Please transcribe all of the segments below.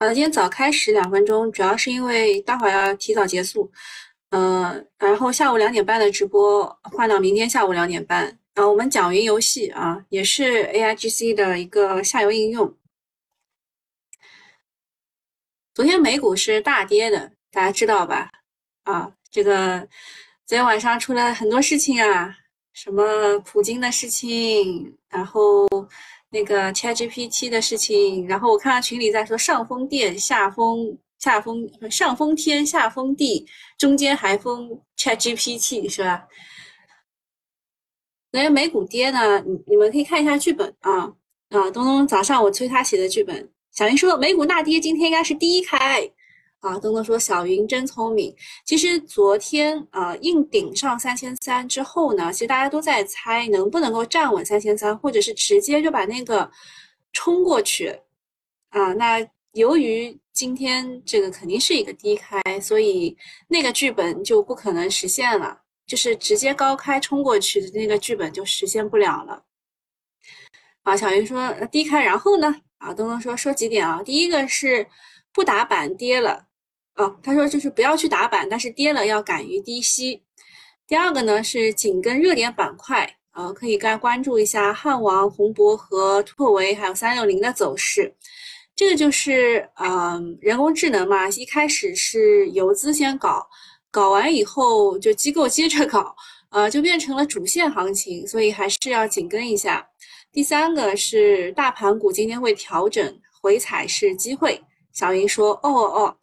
好的，今天早开始两分钟，主要是因为待会儿要提早结束，呃，然后下午两点半的直播换到明天下午两点半。啊，我们讲云游戏啊，也是 AIGC 的一个下游应用。昨天美股是大跌的，大家知道吧？啊，这个昨天晚上出了很多事情啊，什么普京的事情，然后。那个 ChatGPT 的事情，然后我看到群里在说上封电，下风下风上封天，下风地，中间还风 ChatGPT 是吧？所以美股跌呢，你你们可以看一下剧本啊啊，东东早上我催他写的剧本，小林说美股大跌，今天应该是第一开。啊，东东说小云真聪明。其实昨天啊，硬顶上三千三之后呢，其实大家都在猜能不能够站稳三千三，或者是直接就把那个冲过去啊。那由于今天这个肯定是一个低开，所以那个剧本就不可能实现了，就是直接高开冲过去的那个剧本就实现不了了。啊，小云说低开，然后呢？啊，东东说说几点啊？第一个是不打板跌了。哦，他说就是不要去打板，但是跌了要敢于低吸。第二个呢是紧跟热点板块，啊，可以该关注一下汉王、宏博和拓维还有三六零的走势。这个就是嗯，人工智能嘛，一开始是游资先搞，搞完以后就机构接着搞，呃，就变成了主线行情，所以还是要紧跟一下。第三个是大盘股今天会调整回踩是机会。小云说，哦哦。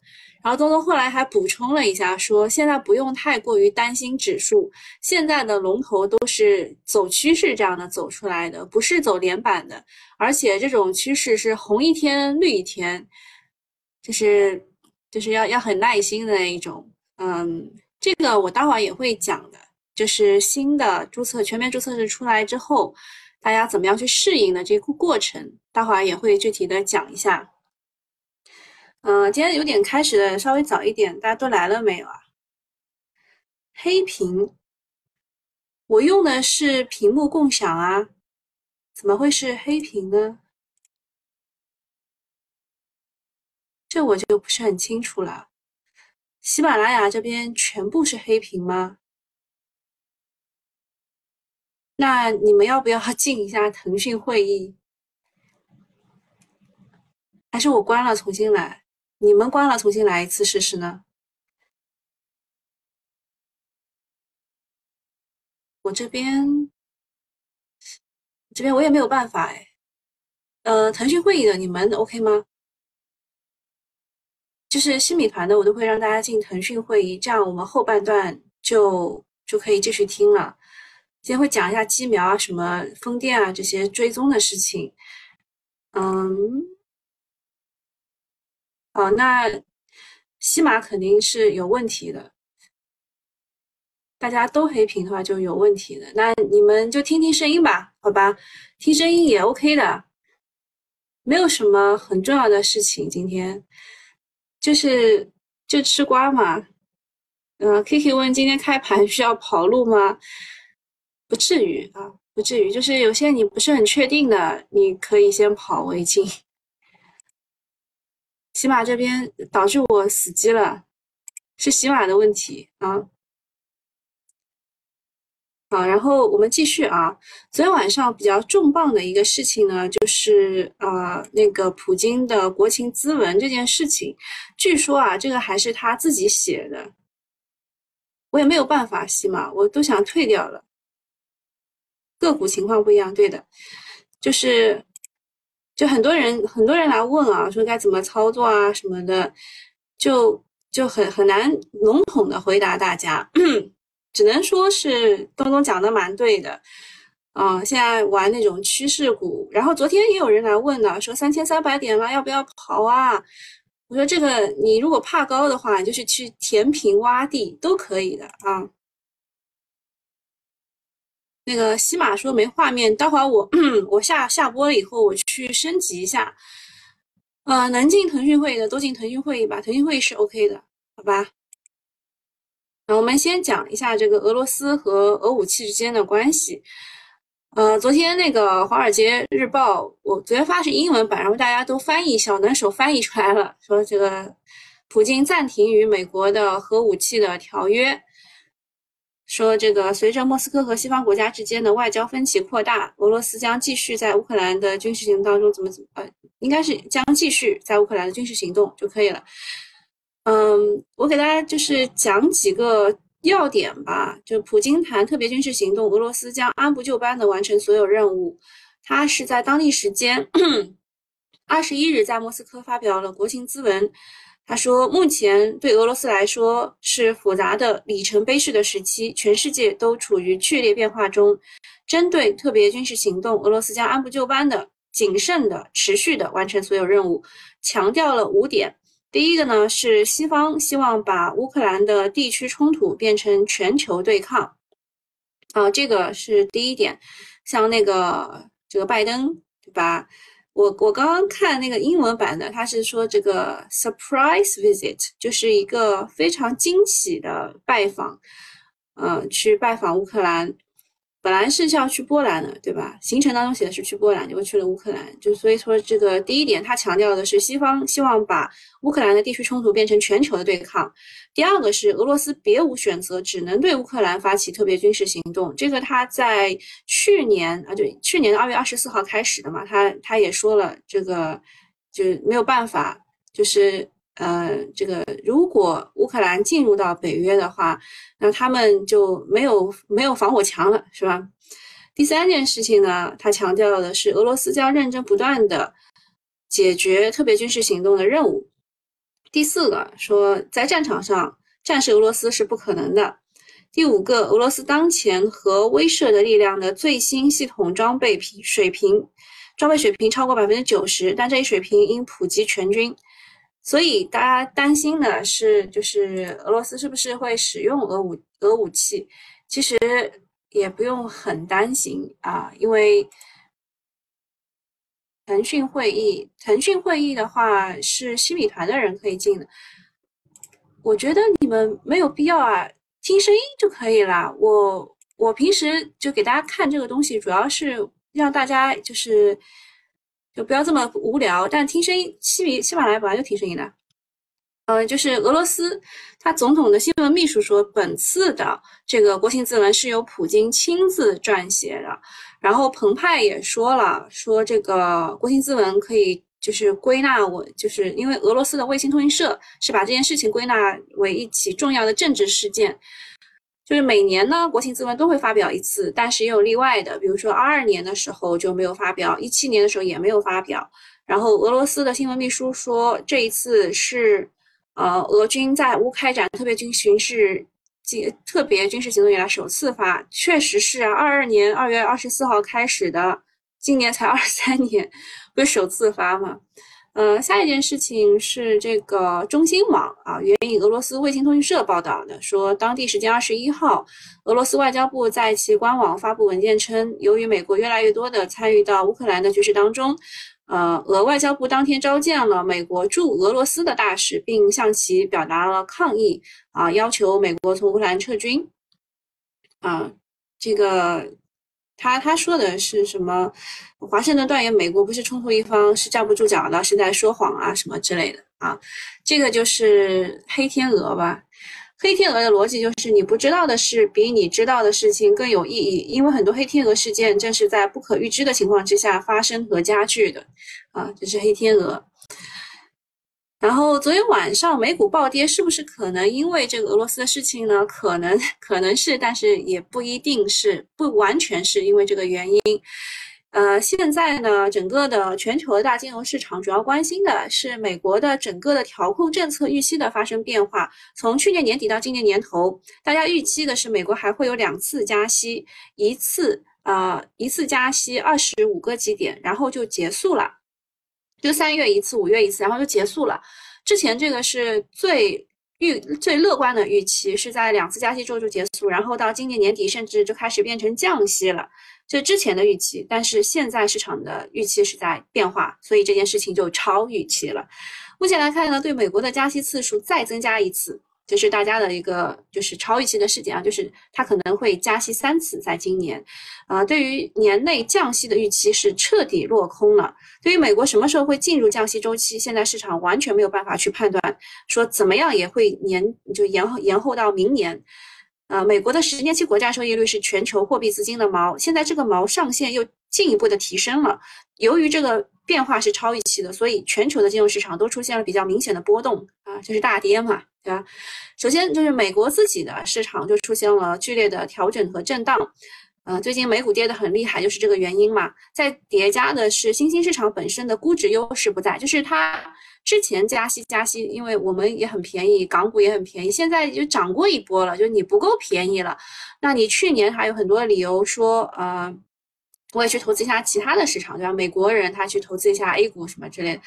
然后东东后来还补充了一下，说现在不用太过于担心指数，现在的龙头都是走趋势这样的走出来的，不是走连板的，而且这种趋势是红一天绿一天，就是就是要要很耐心的那一种。嗯，这个我待会儿也会讲的，就是新的注册全面注册制出来之后，大家怎么样去适应的这个过程，待会儿也会具体的讲一下。嗯，今天有点开始的稍微早一点，大家都来了没有啊？黑屏，我用的是屏幕共享啊，怎么会是黑屏呢？这我就不是很清楚了。喜马拉雅这边全部是黑屏吗？那你们要不要进一下腾讯会议？还是我关了重新来？你们关了，重新来一次试试呢？我这边，这边我也没有办法哎。呃，腾讯会议的你们 OK 吗？就是新米团的，我都会让大家进腾讯会议，这样我们后半段就就可以继续听了。今天会讲一下机苗啊、什么风电啊这些追踪的事情。嗯。好，那西马肯定是有问题的，大家都黑屏的话就有问题的。那你们就听听声音吧，好吧？听声音也 OK 的，没有什么很重要的事情。今天就是就吃瓜嘛。嗯，Kiki 问今天开盘需要跑路吗？不至于啊，不至于。就是有些你不是很确定的，你可以先跑为敬。喜马这边导致我死机了，是喜马的问题啊。好，然后我们继续啊。昨天晚上比较重磅的一个事情呢，就是呃那个普京的国情咨文这件事情，据说啊这个还是他自己写的，我也没有办法，喜马我都想退掉了。个股情况不一样，对的，就是。就很多人很多人来问啊，说该怎么操作啊什么的，就就很很难笼统的回答大家，只能说是东东讲的蛮对的，啊，现在玩那种趋势股，然后昨天也有人来问了，说三千三百点了要不要跑啊？我说这个你如果怕高的话，就是去填平洼地都可以的啊。那个西马说没画面，待会儿我 我下下播了以后，我去升级一下。呃，能进腾讯会议的都进腾讯会议吧，腾讯会议是 OK 的，好吧？那我们先讲一下这个俄罗斯和俄武器之间的关系。呃，昨天那个《华尔街日报》，我昨天发的是英文版，然后大家都翻译，小能手翻译出来了，说这个普京暂停与美国的核武器的条约，说这个随着莫斯科和西方国家之间的外交分歧扩大，俄罗斯将继续在乌克兰的军事行动当中怎么怎么呃，应该是将继续在乌克兰的军事行动就可以了。嗯，我给大家就是讲几个。要点吧，就普京谈特别军事行动，俄罗斯将按部就班的完成所有任务。他是在当地时间 二十一日在莫斯科发表了国情咨文。他说，目前对俄罗斯来说是复杂的里程碑式的时期，全世界都处于剧烈变化中。针对特别军事行动，俄罗斯将按部就班的、谨慎的、持续的完成所有任务，强调了五点。第一个呢是西方希望把乌克兰的地区冲突变成全球对抗，啊，这个是第一点。像那个这个拜登，对吧？我我刚刚看那个英文版的，他是说这个 surprise visit 就是一个非常惊喜的拜访，嗯，去拜访乌克兰。本来是要去波兰的，对吧？行程当中写的是去波兰，结果去了乌克兰。就所以说，这个第一点，他强调的是西方希望把乌克兰的地区冲突变成全球的对抗。第二个是俄罗斯别无选择，只能对乌克兰发起特别军事行动。这个他在去年啊，对，去年的二月二十四号开始的嘛，他他也说了，这个就没有办法，就是。呃，这个如果乌克兰进入到北约的话，那他们就没有没有防火墙了，是吧？第三件事情呢，他强调的是俄罗斯将认真不断的解决特别军事行动的任务。第四个说，在战场上战胜俄罗斯是不可能的。第五个，俄罗斯当前核威慑的力量的最新系统装备平水平，装备水平超过百分之九十，但这一水平应普及全军。所以大家担心的是，就是俄罗斯是不是会使用俄武俄武器？其实也不用很担心啊，因为腾讯会议，腾讯会议的话是新米团的人可以进的。我觉得你们没有必要啊，听声音就可以了。我我平时就给大家看这个东西，主要是让大家就是。就不要这么无聊，但听声音，喜米喜马拉雅本来就听声音的。嗯，就是俄罗斯，他总统的新闻秘书说，本次的这个国情咨文是由普京亲自撰写的。然后澎湃也说了，说这个国情咨文可以就是归纳我，就是因为俄罗斯的卫星通讯社是把这件事情归纳为一起重要的政治事件。就是每年呢，国情咨文都会发表一次，但是也有例外的，比如说二二年的时候就没有发表，一七年的时候也没有发表。然后俄罗斯的新闻秘书说，这一次是，呃，俄军在乌开展特别军巡视、特别军事行动以来首次发，确实是啊，二二年二月二十四号开始的，今年才二三年，不是首次发吗？呃，下一件事情是这个中新网啊，援引俄罗斯卫星通讯社报道的，说当地时间二十一号，俄罗斯外交部在其官网发布文件称，由于美国越来越多的参与到乌克兰的局势当中，呃，俄外交部当天召见了美国驻俄罗斯的大使，并向其表达了抗议啊，要求美国从乌克兰撤军。啊，这个。他他说的是什么？华盛顿断言美国不是冲突一方，是站不住脚的，是在说谎啊，什么之类的啊。这个就是黑天鹅吧？黑天鹅的逻辑就是你不知道的事比你知道的事情更有意义，因为很多黑天鹅事件正是在不可预知的情况之下发生和加剧的啊。这是黑天鹅。然后昨天晚上美股暴跌，是不是可能因为这个俄罗斯的事情呢？可能可能是，但是也不一定是，不完全是因为这个原因。呃，现在呢，整个的全球的大金融市场主要关心的是美国的整个的调控政策预期的发生变化。从去年年底到今年年头，大家预期的是美国还会有两次加息，一次呃一次加息二十五个基点，然后就结束了。就三月一次，五月一次，然后就结束了。之前这个是最预最乐观的预期，是在两次加息之后就结束，然后到今年年底甚至就开始变成降息了。这之前的预期，但是现在市场的预期是在变化，所以这件事情就超预期了。目前来看呢，对美国的加息次数再增加一次这是大家的一个就是超预期的事件啊，就是它可能会加息三次，在今年，啊，对于年内降息的预期是彻底落空了。对于美国什么时候会进入降息周期，现在市场完全没有办法去判断，说怎么样也会年就延后延后到明年。啊，美国的十年期国债收益率是全球货币资金的锚，现在这个锚上限又进一步的提升了。由于这个变化是超预期的，所以全球的金融市场都出现了比较明显的波动啊，就是大跌嘛。对吧？首先就是美国自己的市场就出现了剧烈的调整和震荡，呃，最近美股跌得很厉害，就是这个原因嘛。再叠加的是新兴市场本身的估值优势不在，就是它之前加息加息，因为我们也很便宜，港股也很便宜，现在就涨过一波了，就你不够便宜了。那你去年还有很多理由说，呃，我也去投资一下其他的市场，对吧？美国人他去投资一下 A 股什么之类的。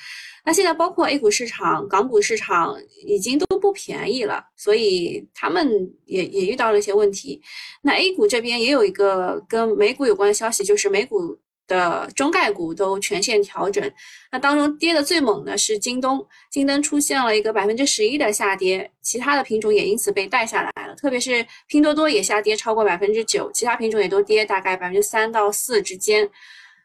那现在包括 A 股市场、港股市场已经都不便宜了，所以他们也也遇到了一些问题。那 A 股这边也有一个跟美股有关的消息，就是美股的中概股都全线调整。那当中跌的最猛的是京东，京东出现了一个百分之十一的下跌，其他的品种也因此被带下来了。特别是拼多多也下跌超过百分之九，其他品种也都跌大概百分之三到四之间。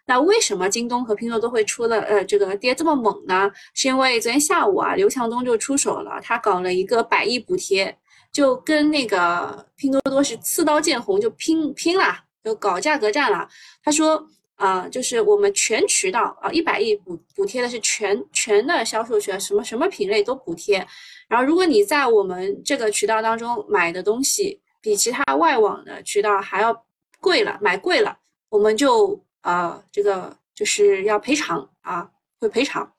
那为什么京东和拼多多会出了呃这个跌这么猛呢？是因为昨天下午啊，刘强东就出手了，他搞了一个百亿补贴，就跟那个拼多多是刺刀见红，就拼拼了，就搞价格战了。他说啊，就是我们全渠道啊，一百亿补补贴的是全全的销售权，什么什么品类都补贴。然后如果你在我们这个渠道当中买的东西比其他外网的渠道还要贵了，买贵了，我们就。啊，这个就是要赔偿啊，会赔偿。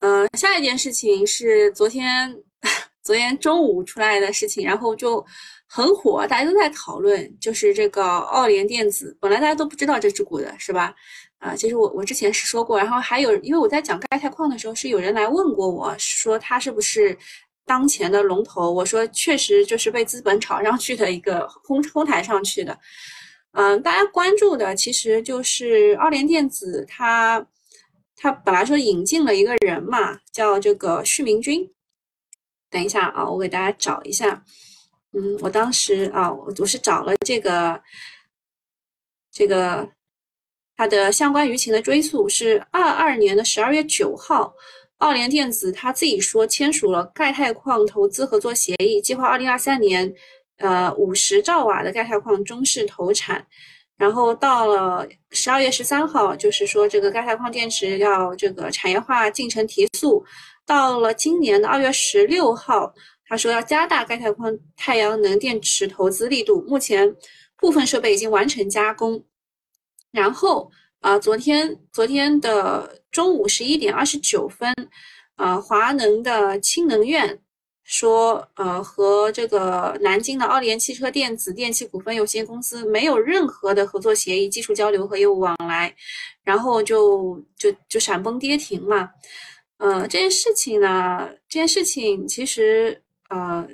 嗯，下一件事情是昨天昨天中午出来的事情，然后就很火，大家都在讨论，就是这个奥联电子。本来大家都不知道这只股的是吧？啊，其实我我之前是说过，然后还有，因为我在讲钙钛矿的时候，是有人来问过我说它是不是当前的龙头，我说确实就是被资本炒上去的一个哄哄抬上去的。嗯，大家关注的其实就是奥联电子，它它本来说引进了一个人嘛，叫这个徐明军。等一下啊，我给大家找一下。嗯，我当时啊，我是找了这个这个它的相关舆情的追溯，是二二年的十二月九号，奥联电子他自己说签署了钙钛矿投资合作协议，计划二零二三年。呃，五十兆瓦的钙钛矿中试投产，然后到了十二月十三号，就是说这个钙钛矿电池要这个产业化进程提速。到了今年的二月十六号，他说要加大钙钛矿太阳能电池投资力度，目前部分设备已经完成加工。然后啊，昨天昨天的中午十一点二十九分，啊，华能的氢能源。说，呃，和这个南京的奥联汽车电子电器股份有限公司没有任何的合作协议、技术交流和业务往来，然后就就就闪崩跌停嘛。呃，这件事情呢，这件事情其实呃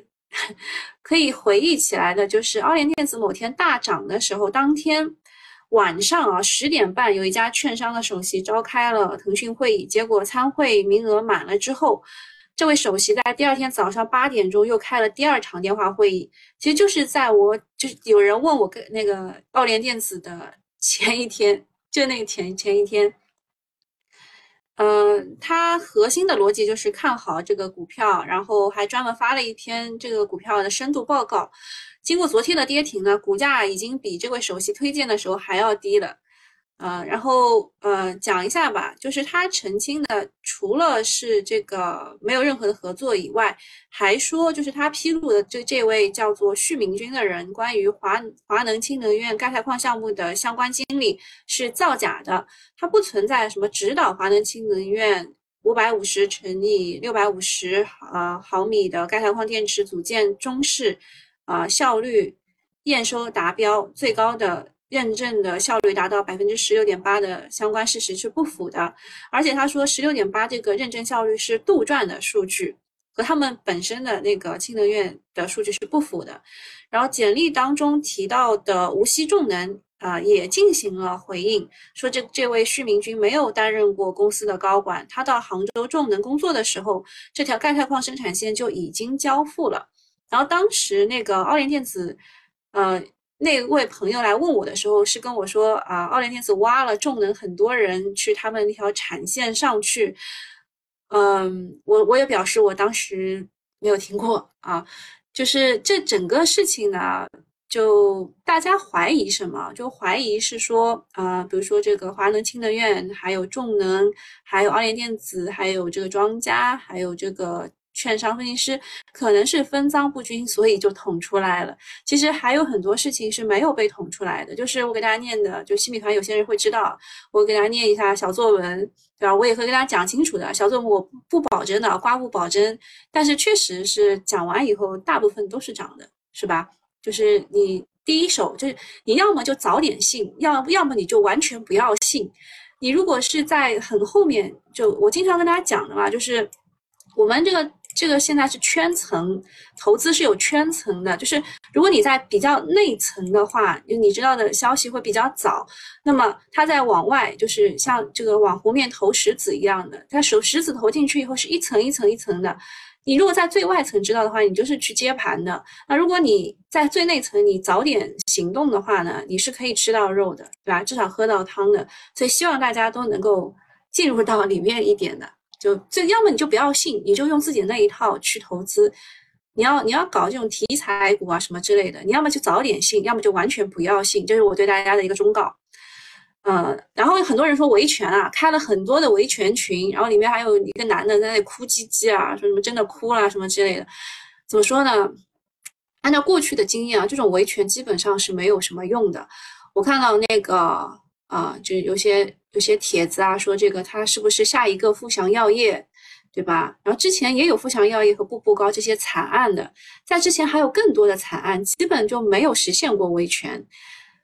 可以回忆起来的，就是奥联电子某天大涨的时候，当天晚上啊十点半，有一家券商的首席召开了腾讯会议，结果参会名额满了之后。这位首席在第二天早上八点钟又开了第二场电话会议，其实就是在我就是有人问我跟那个奥联电子的 前一天，就那个前前一天，嗯，他核心的逻辑就是看好这个股票，然后还专门发了一篇这个股票的深度报告。经过昨天的跌停呢，股价已经比这位首席推荐的时候还要低了。呃，然后呃，讲一下吧，就是他澄清的，除了是这个没有任何的合作以外，还说就是他披露的这这位叫做徐明军的人，关于华华能氢能源钙钛矿项目的相关经历是造假的，他不存在什么指导华能氢能源五百五十乘以六百五十呃毫米的钙钛矿电池组件中试，啊效率验收达标最高的。认证的效率达到百分之十六点八的相关事实是不符的，而且他说十六点八这个认证效率是杜撰的数据，和他们本身的那个氢能源的数据是不符的。然后简历当中提到的无锡重能啊也进行了回应，说这这位徐明军没有担任过公司的高管，他到杭州重能工作的时候，这条钙钛矿生产线就已经交付了。然后当时那个奥联电子，呃。那位朋友来问我的时候，是跟我说啊，奥联电子挖了重能，很多人去他们那条产线上去。嗯，我我也表示我当时没有听过啊，就是这整个事情呢，就大家怀疑什么？就怀疑是说啊，比如说这个华能氢能源，还有重能，还有奥联电子，还有这个庄家，还有这个。券商分析师可能是分赃不均，所以就捅出来了。其实还有很多事情是没有被捅出来的，就是我给大家念的，就新米团有些人会知道，我给大家念一下小作文，对吧？我也会跟大家讲清楚的。小作文我不保真的，刮不保真，但是确实是讲完以后，大部分都是涨的，是吧？就是你第一手，就是你要么就早点信，要要么你就完全不要信。你如果是在很后面，就我经常跟大家讲的嘛，就是我们这个。这个现在是圈层投资是有圈层的，就是如果你在比较内层的话，就你知道的消息会比较早，那么它在往外，就是像这个往湖面投石子一样的，它手石子投进去以后是一层一层一层的。你如果在最外层知道的话，你就是去接盘的。那如果你在最内层，你早点行动的话呢，你是可以吃到肉的，对吧？至少喝到汤的。所以希望大家都能够进入到里面一点的。就这，要么你就不要信，你就用自己那一套去投资。你要你要搞这种题材股啊什么之类的，你要么就早点信，要么就完全不要信。这是我对大家的一个忠告。嗯，然后很多人说维权啊，开了很多的维权群，然后里面还有一个男的在那哭唧唧啊，说什么真的哭了什么之类的。怎么说呢？按照过去的经验啊，这种维权基本上是没有什么用的。我看到那个。啊，就有些有些帖子啊，说这个他是不是下一个富祥药业，对吧？然后之前也有富祥药业和步步高这些惨案的，在之前还有更多的惨案，基本就没有实现过维权。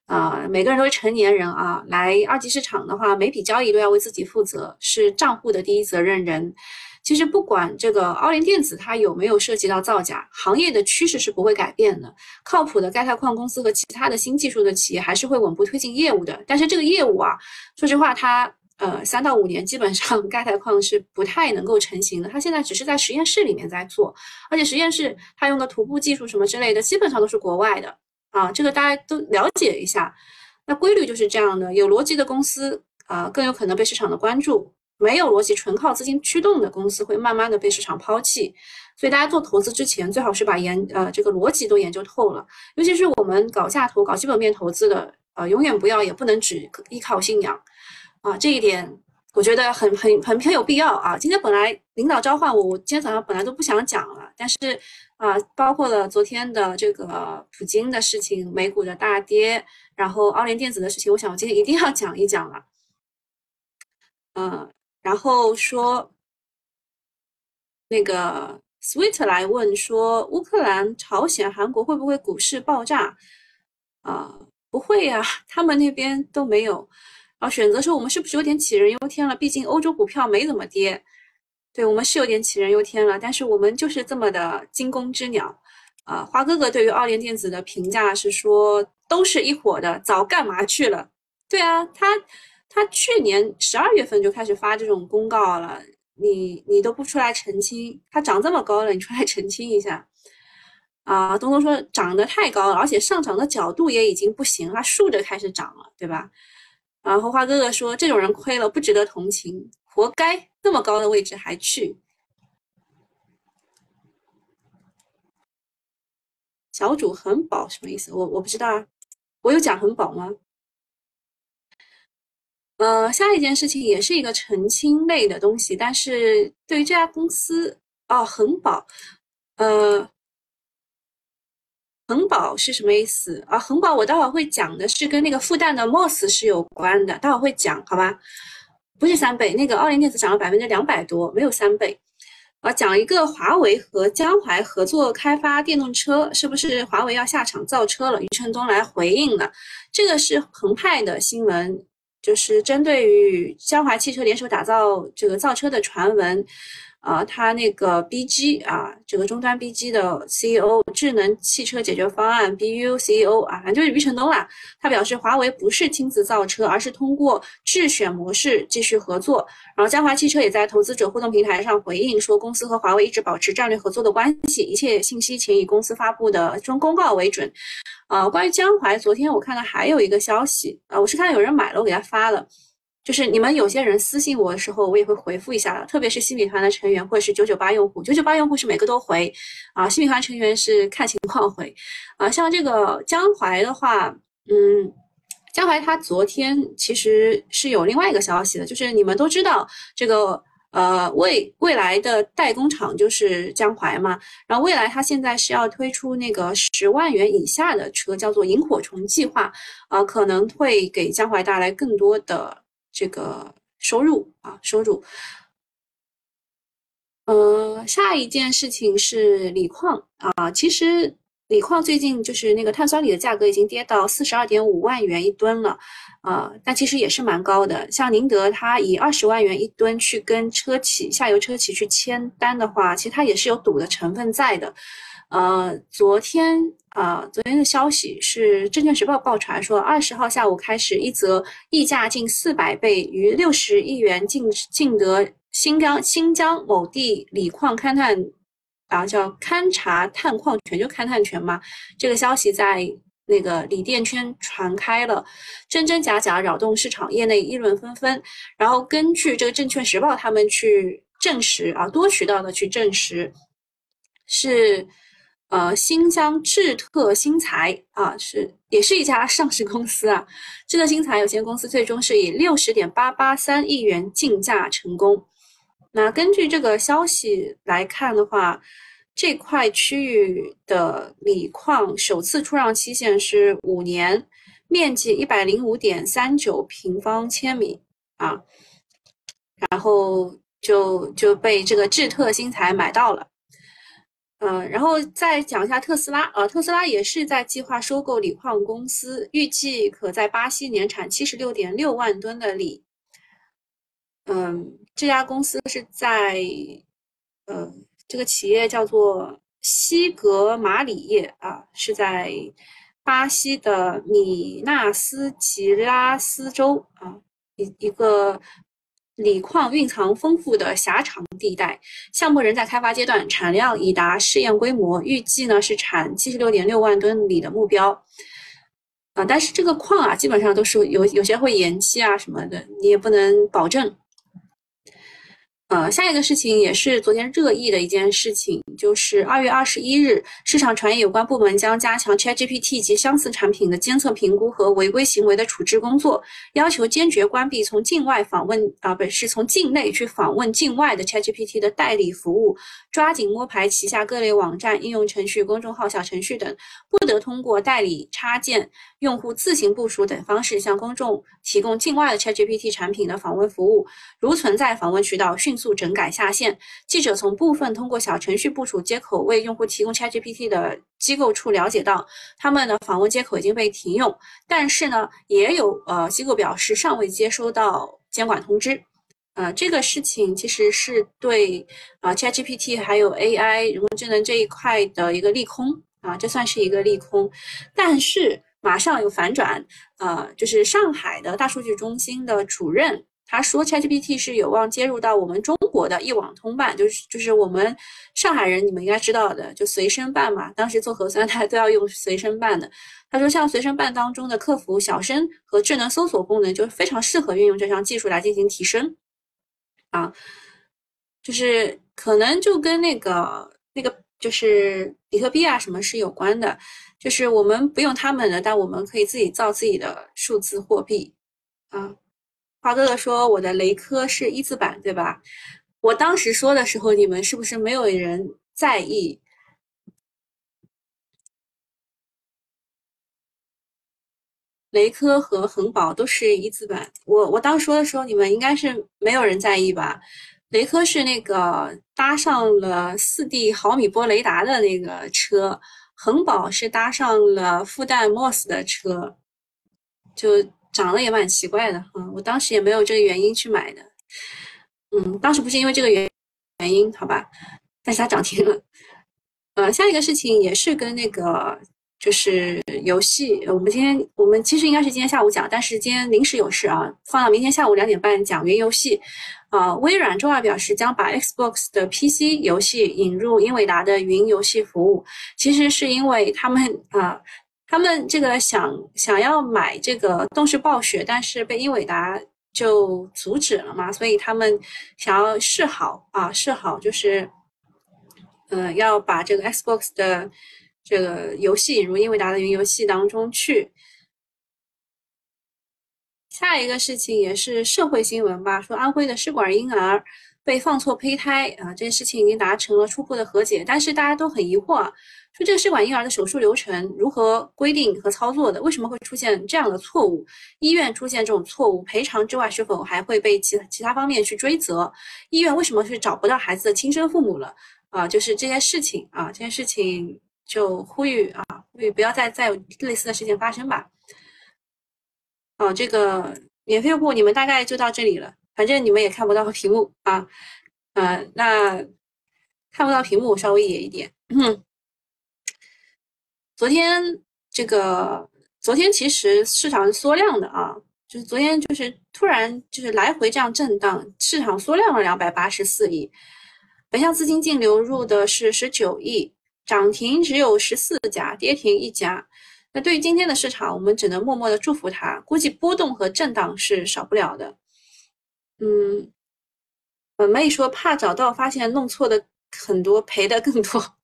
啊，每个人都是成年人啊，来二级市场的话，每笔交易都要为自己负责，是账户的第一责任人。其实不管这个奥联电子它有没有涉及到造假，行业的趋势是不会改变的。靠谱的钙钛矿公司和其他的新技术的企业还是会稳步推进业务的。但是这个业务啊，说实话，它呃三到五年基本上钙钛矿是不太能够成型的。它现在只是在实验室里面在做，而且实验室它用的涂布技术什么之类的，基本上都是国外的啊。这个大家都了解一下。那规律就是这样的，有逻辑的公司啊更有可能被市场的关注。没有逻辑、纯靠资金驱动的公司会慢慢的被市场抛弃，所以大家做投资之前最好是把研呃这个逻辑都研究透了。尤其是我们搞价投、搞基本面投资的，呃，永远不要也不能只依靠信仰啊，这一点我觉得很很很很有必要啊。今天本来领导召唤我，我今天早上本来都不想讲了，但是啊，包括了昨天的这个普京的事情、美股的大跌，然后奥联电子的事情，我想我今天一定要讲一讲了，嗯。然后说，那个 Sweet 来问说，乌克兰、朝鲜、韩国会不会股市爆炸？啊，不会呀，他们那边都没有。然后选择说，我们是不是有点杞人忧天了？毕竟欧洲股票没怎么跌。对我们是有点杞人忧天了，但是我们就是这么的惊弓之鸟。啊，花哥哥对于奥联电子的评价是说，都是一伙的，早干嘛去了？对啊，他。他去年十二月份就开始发这种公告了，你你都不出来澄清，它涨这么高了，你出来澄清一下啊！东东说涨得太高了，而且上涨的角度也已经不行了，竖着开始涨了，对吧？然后花哥哥说这种人亏了，不值得同情，活该那么高的位置还去。小主很饱什么意思？我我不知道啊，我有讲很饱吗？呃，下一件事情也是一个澄清类的东西，但是对于这家公司哦，恒宝，呃，恒宝是什么意思啊？恒宝我待会儿会讲的是跟那个复旦的 Moss 是有关的，待会儿会讲，好吧？不是三倍，那个奥联电子涨了百分之两百多，没有三倍。啊，讲一个华为和江淮合作开发电动车，是不是华为要下场造车了？余承东来回应了，这个是澎湃的新闻。就是针对于江淮汽车联手打造这个造车的传闻，啊，他那个 BG 啊，这个终端 BG 的 CEO，智能汽车解决方案 BU CEO 啊，反正就是余承东啦。他表示，华为不是亲自造车，而是通过智选模式继续合作。然后江淮汽车也在投资者互动平台上回应说，公司和华为一直保持战略合作的关系，一切信息请以公司发布的中公告为准。啊，关于江淮，昨天我看到还有一个消息啊，我是看到有人买了，我给他发了。就是你们有些人私信我的时候，我也会回复一下的，特别是新米团的成员或者是九九八用户，九九八用户是每个都回啊，新米团成员是看情况回啊。像这个江淮的话，嗯，江淮它昨天其实是有另外一个消息的，就是你们都知道这个呃未未来的代工厂就是江淮嘛，然后未来它现在是要推出那个十万元以下的车，叫做萤火虫计划啊，可能会给江淮带来更多的。这个收入啊，收入。呃，下一件事情是锂矿啊，其实锂矿最近就是那个碳酸锂的价格已经跌到四十二点五万元一吨了啊，但其实也是蛮高的。像宁德，它以二十万元一吨去跟车企、下游车企去签单的话，其实它也是有赌的成分在的。呃，昨天啊，昨天的消息是《证券时报》爆出来说，二十号下午开始，一则溢价近四百倍，逾六十亿元竞竞得新疆新疆某地锂矿勘探，啊，叫勘察探矿权，就勘探权嘛。这个消息在那个锂电圈传开了，真真假假，扰动市场，业内议论纷纷。然后根据这个《证券时报》他们去证实啊，多渠道的去证实是。呃，新疆智特新材啊，是也是一家上市公司啊。智特新材有限公司最终是以六十点八八三亿元竞价成功。那根据这个消息来看的话，这块区域的锂矿首次出让期限是五年，面积一百零五点三九平方千米啊，然后就就被这个智特新材买到了。嗯，然后再讲一下特斯拉啊，特斯拉也是在计划收购锂矿公司，预计可在巴西年产七十六点六万吨的锂。嗯，这家公司是在，呃，这个企业叫做西格玛锂业啊，是在巴西的米纳斯吉拉斯州啊，一一个。锂矿蕴藏丰富的狭长地带，项目仍在开发阶段，产量已达试验规模，预计呢是产七十六点六万吨锂的目标。啊，但是这个矿啊，基本上都是有有些会延期啊什么的，你也不能保证。呃，下一个事情也是昨天热议的一件事情，就是二月二十一日，市场传言有关部门将加强 ChatGPT 及相似产品的监测评估和违规行为的处置工作，要求坚决关闭从境外访问啊，不是从境内去访问境外的 ChatGPT 的代理服务，抓紧摸排旗下各类网站、应用程序、公众号、小程序等，不得通过代理插件、用户自行部署等方式向公众提供境外的 ChatGPT 产品的访问服务，如存在访问渠道，迅速整改下线。记者从部分通过小程序部署接口为用户提供 ChatGPT 的机构处了解到，他们的访问接口已经被停用。但是呢，也有呃机构表示尚未接收到监管通知。呃，这个事情其实是对啊 ChatGPT 还有 AI 人工智能这一块的一个利空啊，这算是一个利空。但是马上有反转，呃，就是上海的大数据中心的主任。他说，ChatGPT 是有望接入到我们中国的一网通办，就是就是我们上海人，你们应该知道的，就随身办嘛。当时做核酸，大家都要用随身办的。他说，像随身办当中的客服、小声和智能搜索功能，就非常适合运用这项技术来进行提升。啊，就是可能就跟那个那个就是比特币啊什么是有关的，就是我们不用他们的，但我们可以自己造自己的数字货币啊。华哥哥说：“我的雷科是一字板，对吧？我当时说的时候，你们是不是没有人在意？雷科和恒宝都是一字板。我我当时说的时候，你们应该是没有人在意吧？雷科是那个搭上了四 D 毫米波雷达的那个车，恒宝是搭上了复旦 MOS 的车，就。”长得也蛮奇怪的，嗯，我当时也没有这个原因去买的，嗯，当时不是因为这个原原因，好吧？但是它涨停了。呃，下一个事情也是跟那个就是游戏，我们今天我们其实应该是今天下午讲，但是今天临时有事啊，放到明天下午两点半讲云游戏。啊，微软周二表示将把 Xbox 的 PC 游戏引入英伟达的云游戏服务，其实是因为他们啊，他们这个想想要买这个动视暴雪，但是被英伟达就阻止了嘛，所以他们想要示好啊，示好就是，呃，要把这个 Xbox 的这个游戏引入英伟达的云游戏当中去。下一个事情也是社会新闻吧，说安徽的试管婴儿被放错胚胎啊，这件事情已经达成了初步的和解，但是大家都很疑惑，说这个试管婴儿的手术流程如何规定和操作的？为什么会出现这样的错误？医院出现这种错误，赔偿之外是否还会被其其他方面去追责？医院为什么是找不到孩子的亲生父母了？啊，就是这件事情啊，这件事情就呼吁啊，呼吁不要再再有类似的事情发生吧。哦，这个免费用户你们大概就到这里了，反正你们也看不到屏幕啊，呃，那看不到屏幕稍微野一点。昨天这个昨天其实市场是缩量的啊，就是昨天就是突然就是来回这样震荡，市场缩量了两百八十四亿，北向资金净流入的是十九亿，涨停只有十四家，跌停一家。那对于今天的市场，我们只能默默的祝福它。估计波动和震荡是少不了的。嗯，本，妹说怕找到发现弄错的很多，赔的更多。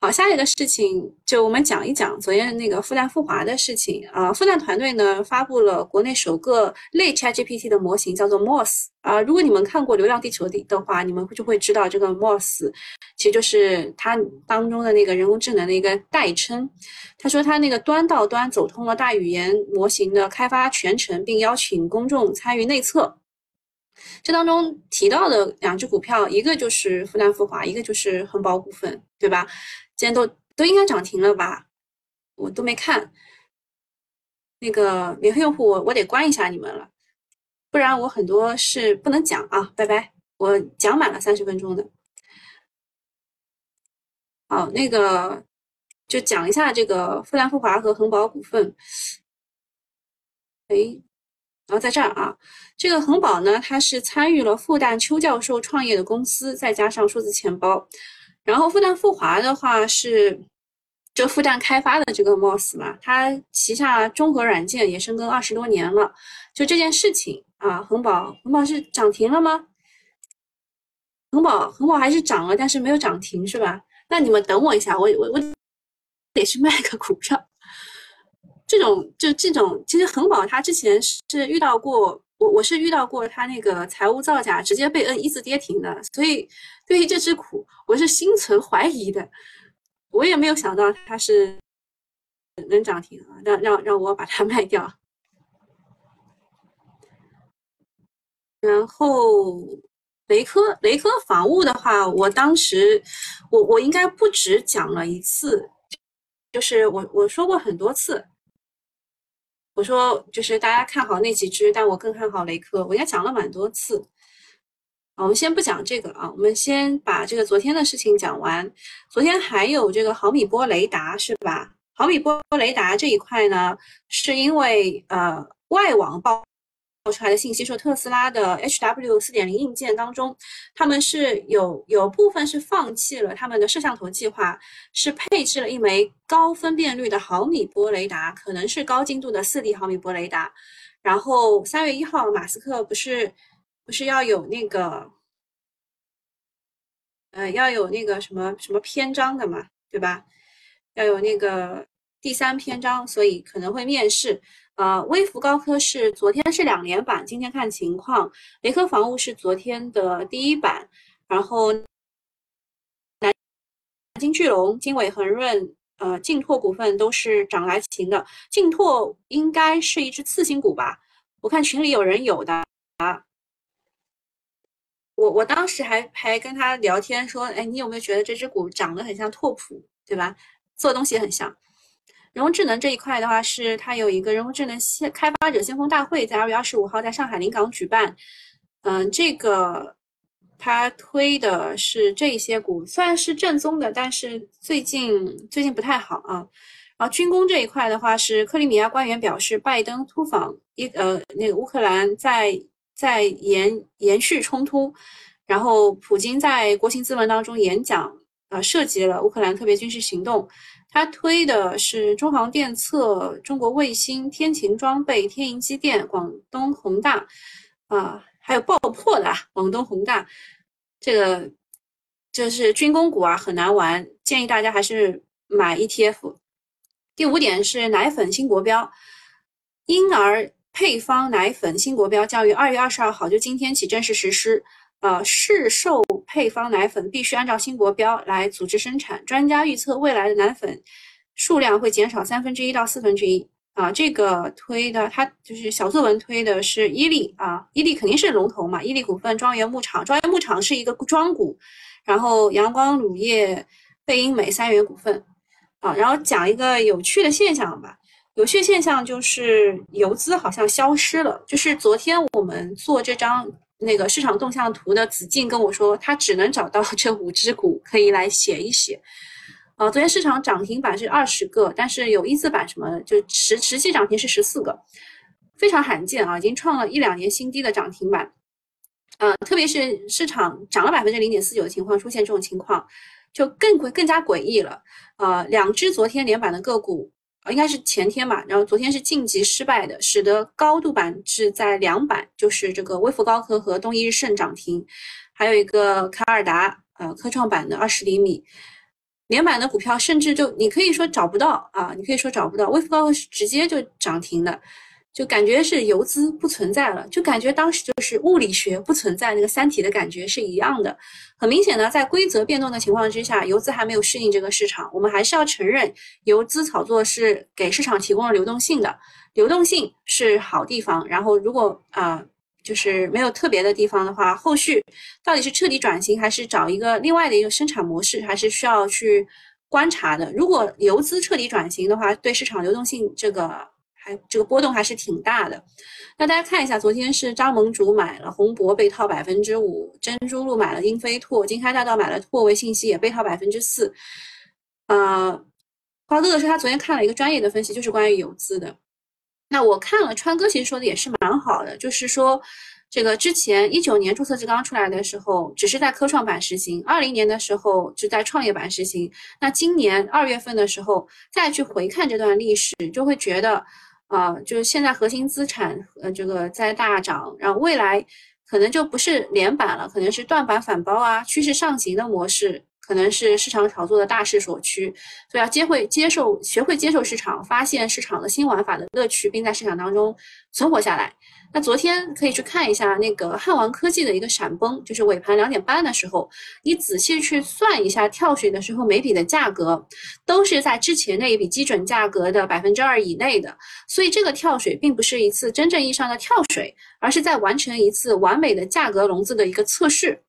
好，下一个事情就我们讲一讲昨天那个复旦复华的事情啊。复旦团队呢发布了国内首个类 ChatGPT 的模型，叫做 Moss 啊。如果你们看过《流浪地球》的的话，你们就会知道这个 Moss 其实就是它当中的那个人工智能的一个代称。他说他那个端到端走通了大语言模型的开发全程，并邀请公众参与内测。这当中提到的两只股票，一个就是复旦复华，一个就是恒宝股份，对吧？今天都都应该涨停了吧？我都没看。那个免费用户，我我得关一下你们了，不然我很多是不能讲啊！拜拜，我讲满了三十分钟的。好，那个就讲一下这个复旦复华和恒宝股份。哎，然后在这儿啊，这个恒宝呢，它是参与了复旦邱教授创业的公司，再加上数字钱包。然后复旦复华的话是，这复旦开发的这个 Moss 嘛，它旗下中核软件也深耕二十多年了。就这件事情啊，恒宝恒宝是涨停了吗？恒宝恒宝还是涨了，但是没有涨停是吧？那你们等我一下，我我我得去卖个股票。这种就这种，其实恒宝它之前是遇到过。我我是遇到过他那个财务造假，直接被摁一字跌停的，所以对于这只股，我是心存怀疑的。我也没有想到它是能涨停啊，让让让我把它 卖掉。然后雷科雷科防务的话，我当时我我应该不止讲了一次，就是我我说过很多次。我说，就是大家看好那几只，但我更看好雷科。我应该讲了蛮多次。啊，我们先不讲这个啊，我们先把这个昨天的事情讲完。昨天还有这个毫米波雷达是吧？毫米波雷达这一块呢，是因为呃外网报。出来的信息说，特斯拉的 HW 四点零硬件当中，他们是有有部分是放弃了他们的摄像头计划，是配置了一枚高分辨率的毫米波雷达，可能是高精度的四 D 毫米波雷达。然后三月一号，马斯克不是不是要有那个，呃，要有那个什么什么篇章的嘛，对吧？要有那个第三篇章，所以可能会面试。呃，微福高科是昨天是两连板，今天看情况。雷科防务是昨天的第一板，然后南京巨龙、经纬恒润、呃劲拓股份都是涨来行的。劲拓应该是一只次新股吧？我看群里有人有的啊。我我当时还还跟他聊天说，哎，你有没有觉得这只股长得很像拓普，对吧？做东西很像。人工智能这一块的话，是它有一个人工智能先开发者先锋大会，在二月二十五号在上海临港举办。嗯，这个他推的是这些股，虽然是正宗的，但是最近最近不太好啊。然后军工这一块的话，是克里米亚官员表示，拜登突访一呃那个乌克兰在在延延续冲突，然后普京在国情咨文当中演讲，呃涉及了乌克兰特别军事行动。他推的是中航电测、中国卫星、天晴装备、天银机电、广东宏大，啊。还有爆破的广东宏大，这个就是军工股啊，很难玩，建议大家还是买 ETF。第五点是奶粉新国标，婴儿配方奶粉新国标将于二月二十二号，就今天起正式实施。呃，市售配方奶粉必须按照新国标来组织生产，专家预测未来的奶粉数量会减少三分之一到四分之一。啊，这个推的，它就是小作文推的是伊利啊，伊利肯定是龙头嘛，伊利股份、庄园牧场，庄园牧场是一个庄股，然后阳光乳业、贝因美、三元股份，啊，然后讲一个有趣的现象吧，有趣现象就是游资好像消失了，就是昨天我们做这张那个市场动向图的子静跟我说，他只能找到这五只股可以来写一写。啊，昨天市场涨停板是二十个，但是有一字板什么，就实实际涨停是十四个，非常罕见啊，已经创了一两年新低的涨停板。呃，特别是市场涨了百分之零点四九的情况出现这种情况，就更诡更加诡异了。呃，两只昨天连板的个股，应该是前天吧，然后昨天是晋级失败的，使得高度板是在两板，就是这个微福高科和东易日盛涨停，还有一个卡尔达，呃，科创板的二十厘米。连板的股票，甚至就你可以说找不到啊，你可以说找不到。微福高科是直接就涨停的，就感觉是游资不存在了，就感觉当时就是物理学不存在，那个三体的感觉是一样的。很明显呢，在规则变动的情况之下，游资还没有适应这个市场。我们还是要承认，游资炒作是给市场提供了流动性的，流动性是好地方。然后如果啊。就是没有特别的地方的话，后续到底是彻底转型，还是找一个另外的一个生产模式，还是需要去观察的。如果游资彻底转型的话，对市场流动性这个还这个波动还是挺大的。那大家看一下，昨天是张盟主买了宏博被套百分之五，珍珠路买了英飞拓，金开大道买了拓维信息也被套百分之四。呃，花哥哥说他昨天看了一个专业的分析，就是关于游资的。那我看了川哥，其实说的也是蛮好的，就是说，这个之前一九年注册制刚出来的时候，只是在科创板实行；二零年的时候就在创业板实行。那今年二月份的时候再去回看这段历史，就会觉得，啊，就是现在核心资产呃这个在大涨，然后未来可能就不是连板了，可能是断板反包啊，趋势上行的模式。可能是市场炒作的大势所趋，所以要接会接受，学会接受市场，发现市场的新玩法的乐趣，并在市场当中存活下来。那昨天可以去看一下那个汉王科技的一个闪崩，就是尾盘两点半的时候，你仔细去算一下跳水的时候每笔的价格，都是在之前那一笔基准价格的百分之二以内的。所以这个跳水并不是一次真正意义上的跳水，而是在完成一次完美的价格笼子的一个测试。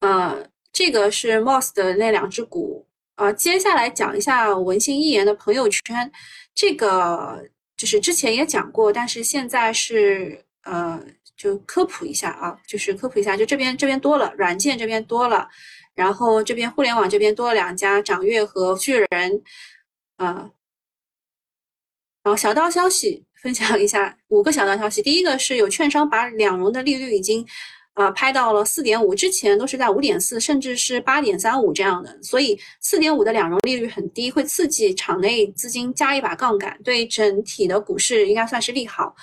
呃。这个是 Moss 的那两只股啊，接下来讲一下文心一言的朋友圈，这个就是之前也讲过，但是现在是呃，就科普一下啊，就是科普一下，就这边这边多了，软件这边多了，然后这边互联网这边多了两家，掌阅和巨人啊，然后小道消息分享一下五个小道消息，第一个是有券商把两融的利率已经。啊，拍到了四点五，之前都是在五点四，甚至是八点三五这样的，所以四点五的两融利率很低，会刺激场内资金加一把杠杆，对整体的股市应该算是利好。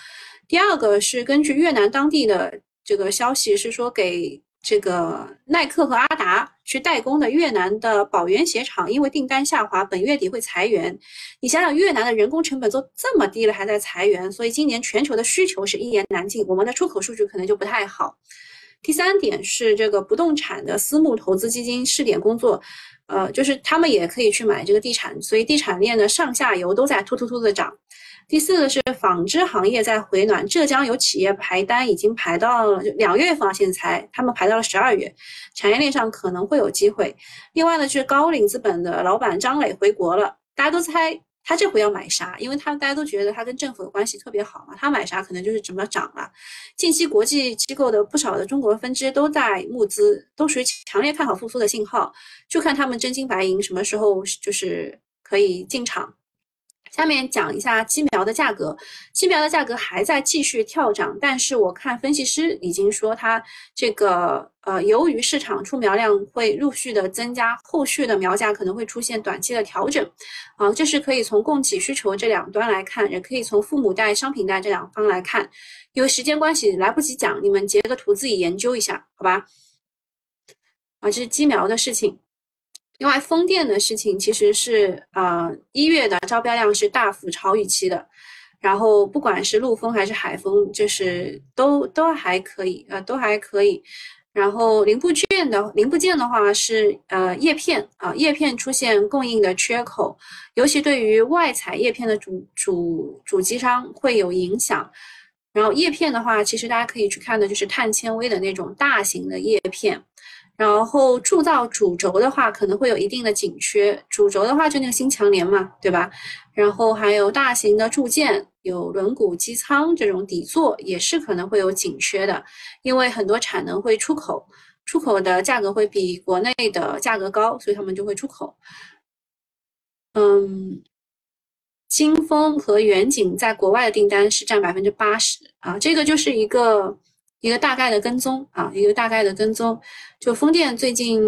第二个是根据越南当地的这个消息，是说给这个耐克和阿达去代工的越南的宝源鞋厂，因为订单下滑，本月底会裁员。你想想，越南的人工成本都这么低了，还在裁员，所以今年全球的需求是一言难尽，我们的出口数据可能就不太好。第三点是这个不动产的私募投资基金试点工作，呃，就是他们也可以去买这个地产，所以地产链的上下游都在突突突的涨。第四个是纺织行业在回暖，浙江有企业排单已经排到了两月份，现在才他们排到了十二月，产业链上可能会有机会。另外呢，就是高瓴资本的老板张磊回国了，大家都猜。他这回要买啥？因为他大家都觉得他跟政府的关系特别好嘛，他买啥可能就是怎么涨了。近期国际机构的不少的中国分支都在募资，都属于强烈看好复苏的信号，就看他们真金白银什么时候就是可以进场。下面讲一下鸡苗的价格，鸡苗的价格还在继续跳涨，但是我看分析师已经说它这个呃，由于市场出苗量会陆续的增加，后续的苗价可能会出现短期的调整，啊，这是可以从供给需求这两端来看，也可以从父母带、商品带这两方来看。因为时间关系来不及讲，你们截个图自己研究一下，好吧？啊，这是鸡苗的事情。另外，风电的事情其实是，呃，一月的招标量是大幅超预期的，然后不管是陆风还是海风，就是都都还可以，呃，都还可以。然后零部件的零部件的话是，呃，叶片啊，叶片出现供应的缺口，尤其对于外采叶片的主主主机商会有影响。然后叶片的话，其实大家可以去看的就是碳纤维的那种大型的叶片。然后铸造主轴的话，可能会有一定的紧缺。主轴的话，就那个新强联嘛，对吧？然后还有大型的铸件，有轮毂机舱这种底座，也是可能会有紧缺的，因为很多产能会出口，出口的价格会比国内的价格高，所以他们就会出口。嗯，金风和远景在国外的订单是占百分之八十啊，这个就是一个。一个大概的跟踪啊，一个大概的跟踪，就风电最近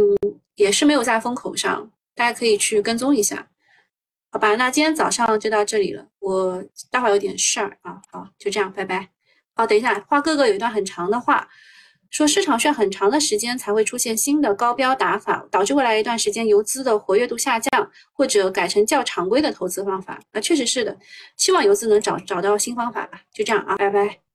也是没有在风口上，大家可以去跟踪一下，好吧？那今天早上就到这里了，我待会儿有点事儿啊，好，就这样，拜拜。好，等一下，花哥哥有一段很长的话，说市场需要很长的时间才会出现新的高标打法，导致未来一段时间游资的活跃度下降，或者改成较常规的投资方法。啊，确实是的，希望游资能找找到新方法吧。就这样啊，拜拜。